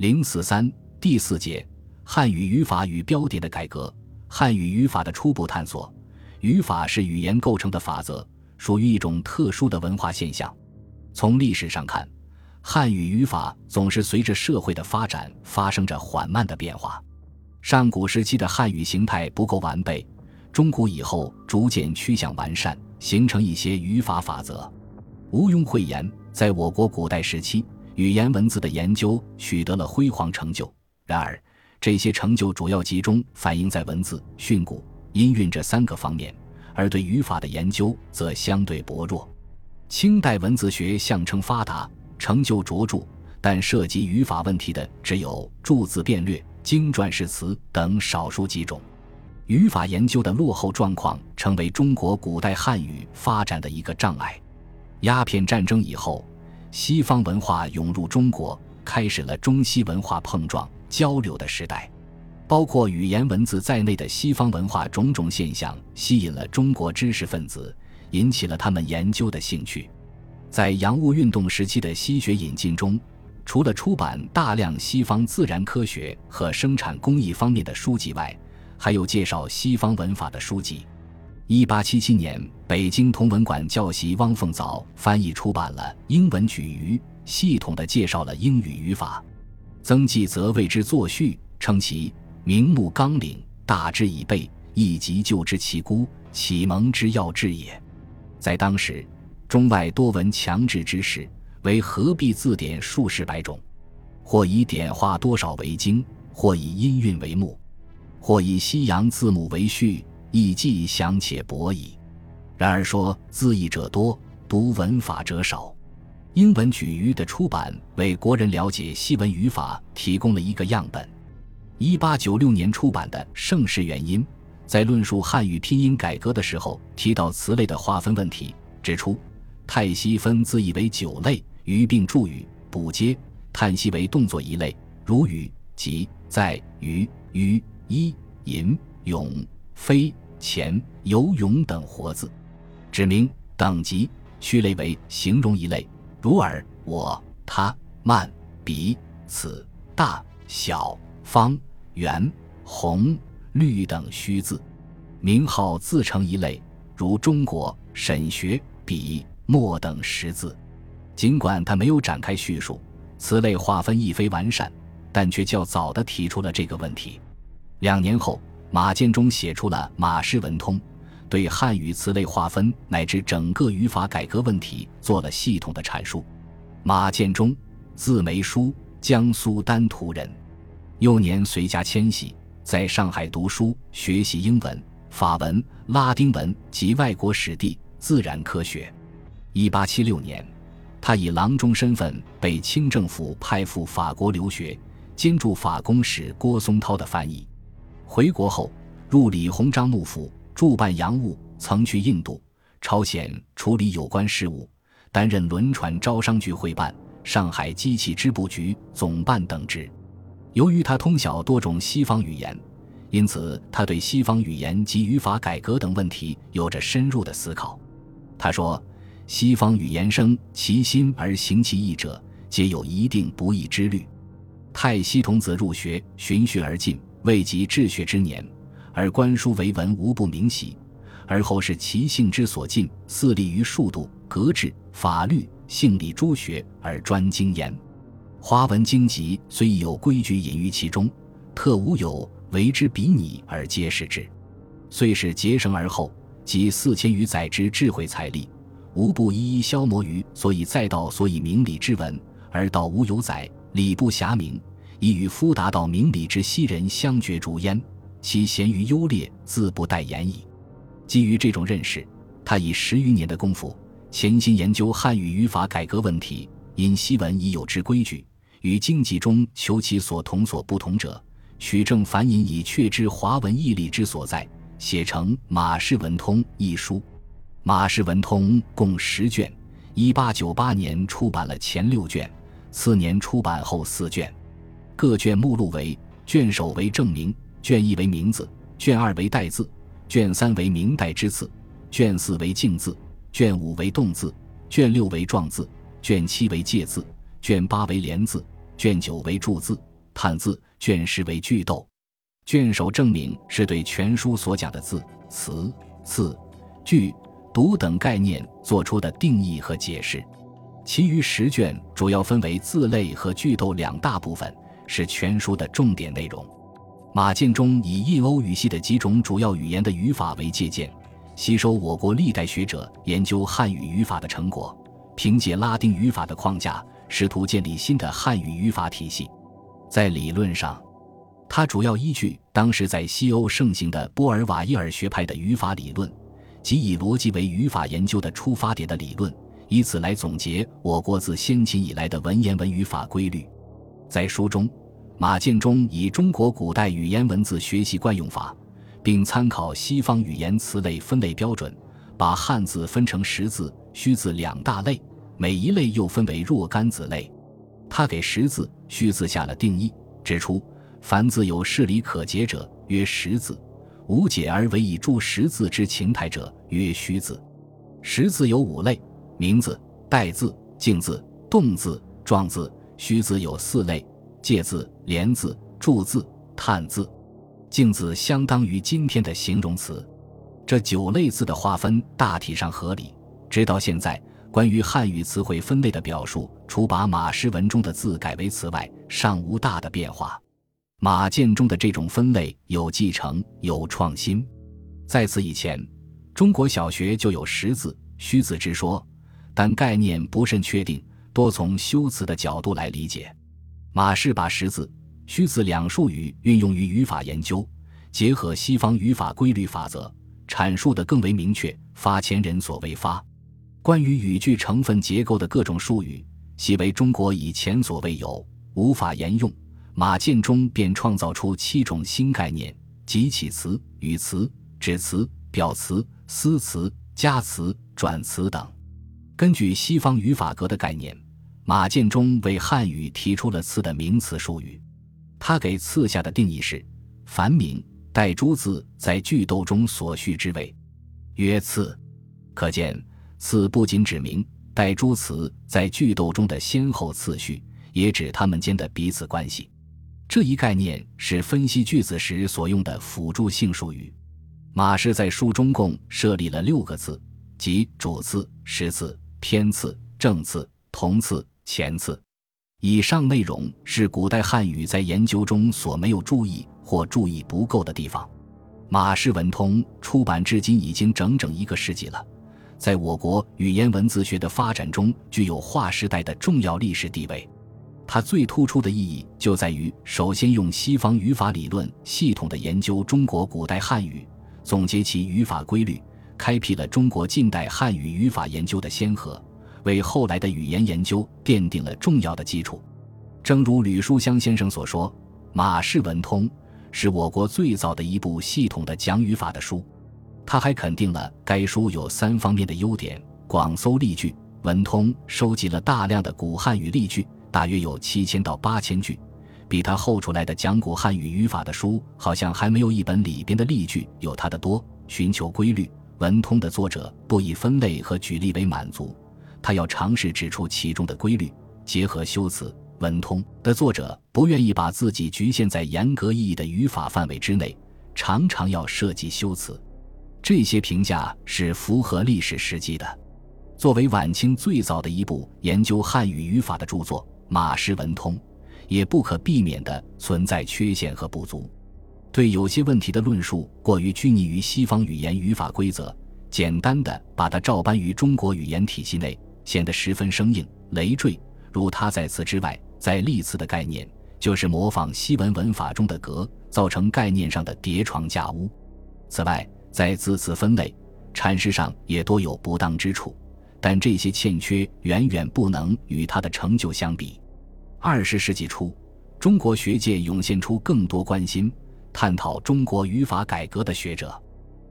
零四三第四节汉语语法与标点的改革，汉语语法的初步探索。语法是语言构成的法则，属于一种特殊的文化现象。从历史上看，汉语语法总是随着社会的发展发生着缓慢的变化。上古时期的汉语形态不够完备，中古以后逐渐趋向完善，形成一些语法法则。毋庸讳言，在我国古代时期，语言文字的研究取得了辉煌成就。然而，这些成就主要集中反映在文字、训诂。音韵这三个方面，而对语法的研究则相对薄弱。清代文字学相称发达，成就卓著，但涉及语法问题的只有注字变略、经传释词等少数几种。语法研究的落后状况，成为中国古代汉语发展的一个障碍。鸦片战争以后，西方文化涌入中国，开始了中西文化碰撞交流的时代。包括语言文字在内的西方文化种种现象，吸引了中国知识分子，引起了他们研究的兴趣。在洋务运动时期的西学引进中，除了出版大量西方自然科学和生产工艺方面的书籍外，还有介绍西方文法的书籍。一八七七年，北京同文馆教习汪凤藻翻译出版了《英文举语》，系统的介绍了英语语法。曾纪则为之作序，称其。明目纲领，大之以备，一急就之其孤，启蒙之要志也。在当时，中外多闻强制之士，为何必字典数十百种，或以点画多少为经，或以音韵为目，或以西洋字母为序，亦既详且博矣。然而说字义者多，读文法者少。英文举语的出版，为国人了解西文语法提供了一个样本。一八九六年出版的《盛世原因》在论述汉语拼音改革的时候，提到词类的划分问题，指出泰西分字义为九类：语并助语、补接；叹息为动作一类，如语、即、在、于、于、一、吟、咏、飞、潜、游泳等活字；指明等级序类为形容一类，如尔、我、他、慢、彼、此、大、小、方。圆、红、绿等虚字，名号自成一类，如中国、沈学、笔、墨等识字。尽管他没有展开叙述，此类划分亦非完善，但却较早的提出了这个问题。两年后，马建中写出了《马氏文通》，对汉语词类划分乃至整个语法改革问题做了系统的阐述。马建中，字梅书，江苏丹徒人。幼年随家迁徙，在上海读书学习英文、法文、拉丁文及外国史地、自然科学。一八七六年，他以郎中身份被清政府派赴法国留学，兼助法公使郭松涛的翻译。回国后，入李鸿章幕府，驻办洋务，曾去印度、朝鲜处理有关事务，担任轮船招商局会办、上海机器织布局总办等职。由于他通晓多种西方语言，因此他对西方语言及语法改革等问题有着深入的思考。他说：“西方语言生其心而行其意者，皆有一定不易之虑。太西童子入学，循序而进，未及治学之年，而观书为文无不明习，而后是其性之所进，肆立于数度、格制、法律、性理诸学而专精焉。”华文经籍虽有规矩隐于其中，特无有为之比拟而皆是之。虽是结绳而后，即四千余载之智慧财力，无不一一消磨于所以载道所以明理之文，而道无有载，理不暇明，亦与夫达到明理之昔人相决逐焉。其贤于优劣，自不待言矣。基于这种认识，他以十余年的功夫，潜心研究汉语语法改革问题。因西文已有之规矩。与经济中求其所同所不同者，取证繁引以确知华文义理之所在，写成《马氏文通》一书。《马氏文通》共十卷，一八九八年出版了前六卷，次年出版后四卷。各卷目录为：卷首为正名，卷一为名字，卷二为代字，卷三为明代之字，卷四为敬字，卷五为动字，卷六为状字，卷七为介字。卷八为连字，卷九为注字，叹字卷十为句斗，卷首证明是对全书所讲的字、词、字、句、读等概念做出的定义和解释。其余十卷主要分为字类和句斗两大部分，是全书的重点内容。马建忠以印欧语系的几种主要语言的语法为借鉴，吸收我国历代学者研究汉语语法的成果，凭借拉丁语法的框架，试图建立新的汉语语法体系。在理论上，他主要依据当时在西欧盛行的波尔瓦伊尔学派的语法理论，即以逻辑为语法研究的出发点的理论。以此来总结我国自先秦以来的文言文语法规律。在书中，马建忠以中国古代语言文字学习惯用法，并参考西方语言词类分类标准，把汉字分成实字、虚字两大类，每一类又分为若干子类。他给实字、虚字下了定义，指出：凡字有事理可解者，曰实字；无解而为以助实字之情态者，曰虚字。实字有五类。名字、代字、静字、动字、状字、虚字有四类：借字、连字、助字、叹字。敬字相当于今天的形容词。这九类字的划分大体上合理。直到现在，关于汉语词汇分类的表述，除把马诗文中的字改为词外，尚无大的变化。马建中的这种分类有继承，有创新。在此以前，中国小学就有识字、虚字之说。但概念不甚确定，多从修辞的角度来理解。马氏把识字、虚字两术语运用于语法研究，结合西方语法规律法则，阐述的更为明确，发前人所未发。关于语句成分结构的各种术语，悉为中国以前所未有，无法沿用。马建中便创造出七种新概念，即起词、语词、指词、表词、思词、加词、转词等。根据西方语法格的概念，马建忠为汉语提出了“次”的名词术语。他给“次”下的定义是：凡名带诸字在句斗中所序之谓，曰次。可见，“次”不仅指明带诸词在句斗中的先后次序，也指它们间的彼此关系。这一概念是分析句子时所用的辅助性术语。马氏在书中共设立了六个字，即主次、实次。偏次、正次、同次、前次，以上内容是古代汉语在研究中所没有注意或注意不够的地方。马氏文通出版至今已经整整一个世纪了，在我国语言文字学的发展中具有划时代的重要历史地位。它最突出的意义就在于，首先用西方语法理论系统的研究中国古代汉语，总结其语法规律。开辟了中国近代汉语语法研究的先河，为后来的语言研究奠定了重要的基础。正如吕书香先生所说，《马氏文通》是我国最早的一部系统的讲语法的书。他还肯定了该书有三方面的优点：广搜例句，文通收集了大量的古汉语例句，大约有七千到八千句，比他后出来的讲古汉语语法的书，好像还没有一本里边的例句有他的多。寻求规律。文通的作者不以分类和举例为满足，他要尝试指出其中的规律，结合修辞。文通的作者不愿意把自己局限在严格意义的语法范围之内，常常要涉及修辞。这些评价是符合历史实际的。作为晚清最早的一部研究汉语语法的著作，《马氏文通》也不可避免地存在缺陷和不足。对有些问题的论述过于拘泥于西方语言语法规则，简单的把它照搬于中国语言体系内，显得十分生硬累赘。如他在此之外，在历次的概念就是模仿西文文法中的格，造成概念上的叠床架屋。此外，在字词分类阐释上也多有不当之处，但这些欠缺远远不能与他的成就相比。二十世纪初，中国学界涌现出更多关心。探讨中国语法改革的学者，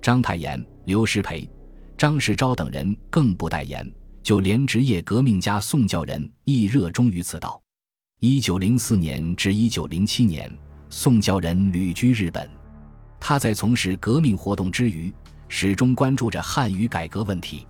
章太炎、刘师培、张世钊等人更不待言。就连职业革命家宋教仁亦热衷于此道。一九零四年至一九零七年，宋教仁旅居日本。他在从事革命活动之余，始终关注着汉语改革问题。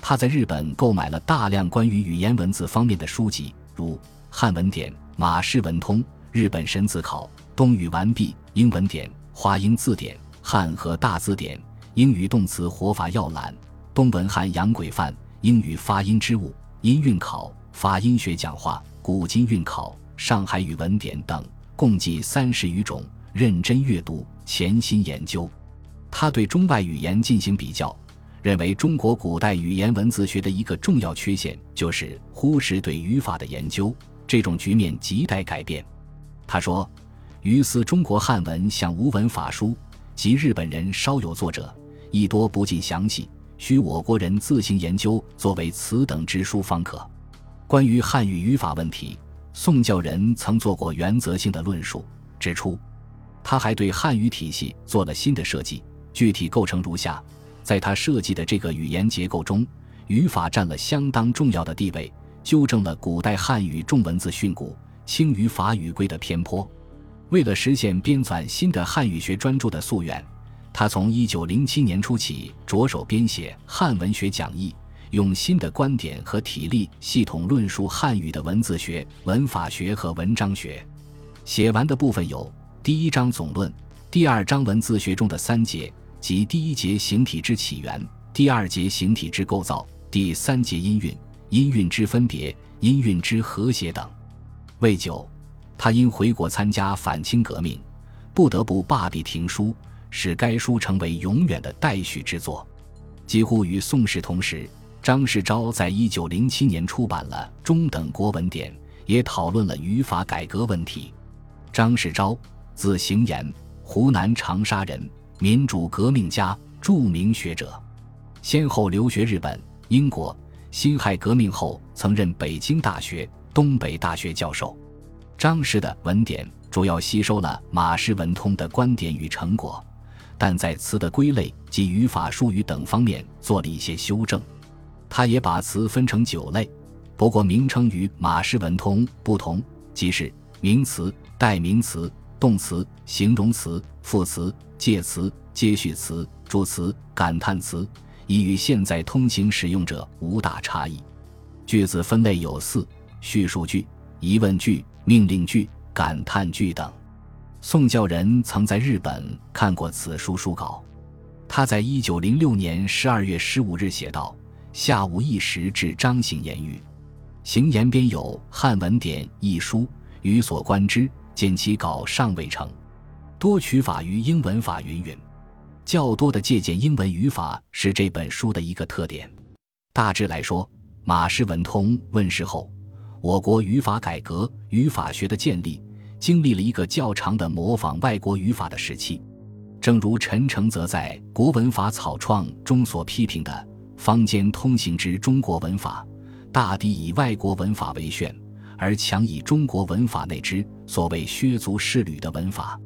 他在日本购买了大量关于语言文字方面的书籍，如《汉文典》《马氏文通》。日本神字考》《东语完毕》《英文典》《华英字典》《汉和大字典》《英语动词活法要览》《东文汉洋鬼范》《英语发音之物》《音韵考》《发音学讲话》《古今韵考》《上海语文典》等，共计三十余种。认真阅读，潜心研究，他对中外语言进行比较。认为中国古代语言文字学的一个重要缺陷就是忽视对语法的研究，这种局面亟待改变。他说：“于斯中国汉文像无文法书，及日本人稍有作者，亦多不尽详细，需我国人自行研究，作为此等之书方可。”关于汉语语法问题，宋教仁曾做过原则性的论述，指出，他还对汉语体系做了新的设计，具体构成如下。在他设计的这个语言结构中，语法占了相当重要的地位，纠正了古代汉语重文字训诂、轻语法语规的偏颇。为了实现编纂新的汉语学专著的夙愿，他从一九零七年初起着手编写《汉文学讲义》，用新的观点和体例系统论述汉语的文字学、文法学和文章学。写完的部分有第一章总论，第二章文字学中的三节。即第一节形体之起源，第二节形体之构造，第三节音韵、音韵之分别、音韵之和谐等。未久，他因回国参加反清革命，不得不罢笔停书，使该书成为永远的待续之作。几乎与宋史同时，张世钊在一九零七年出版了《中等国文典》，也讨论了语法改革问题。张世钊，字行言，湖南长沙人。民主革命家、著名学者，先后留学日本、英国。辛亥革命后，曾任北京大学、东北大学教授。张氏的文典主要吸收了马氏文通的观点与成果，但在词的归类及语法、术语等方面做了一些修正。他也把词分成九类，不过名称与马氏文通不同，即是名词、代名词、动词、形容词、副词。介词、接续词、助词、感叹词，已与现在通行使用者无大差异。句子分类有四：叙述句、疑问句、命令句、感叹句等。宋教仁曾在日本看过此书书稿，他在一九零六年十二月十五日写道：“下午一时至张行言语，行言编有《汉文典》一书，予所观之，见其稿尚未成。”多取法于英文法云云，较多的借鉴英文语法是这本书的一个特点。大致来说，马氏文通问世后，我国语法改革、语法学的建立，经历了一个较长的模仿外国语法的时期。正如陈承泽在《国文法草创》中所批评的：“坊间通行之中国文法，大抵以外国文法为炫，而强以中国文法内之所谓削足适履的文法。”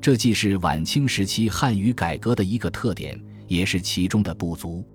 这既是晚清时期汉语改革的一个特点，也是其中的不足。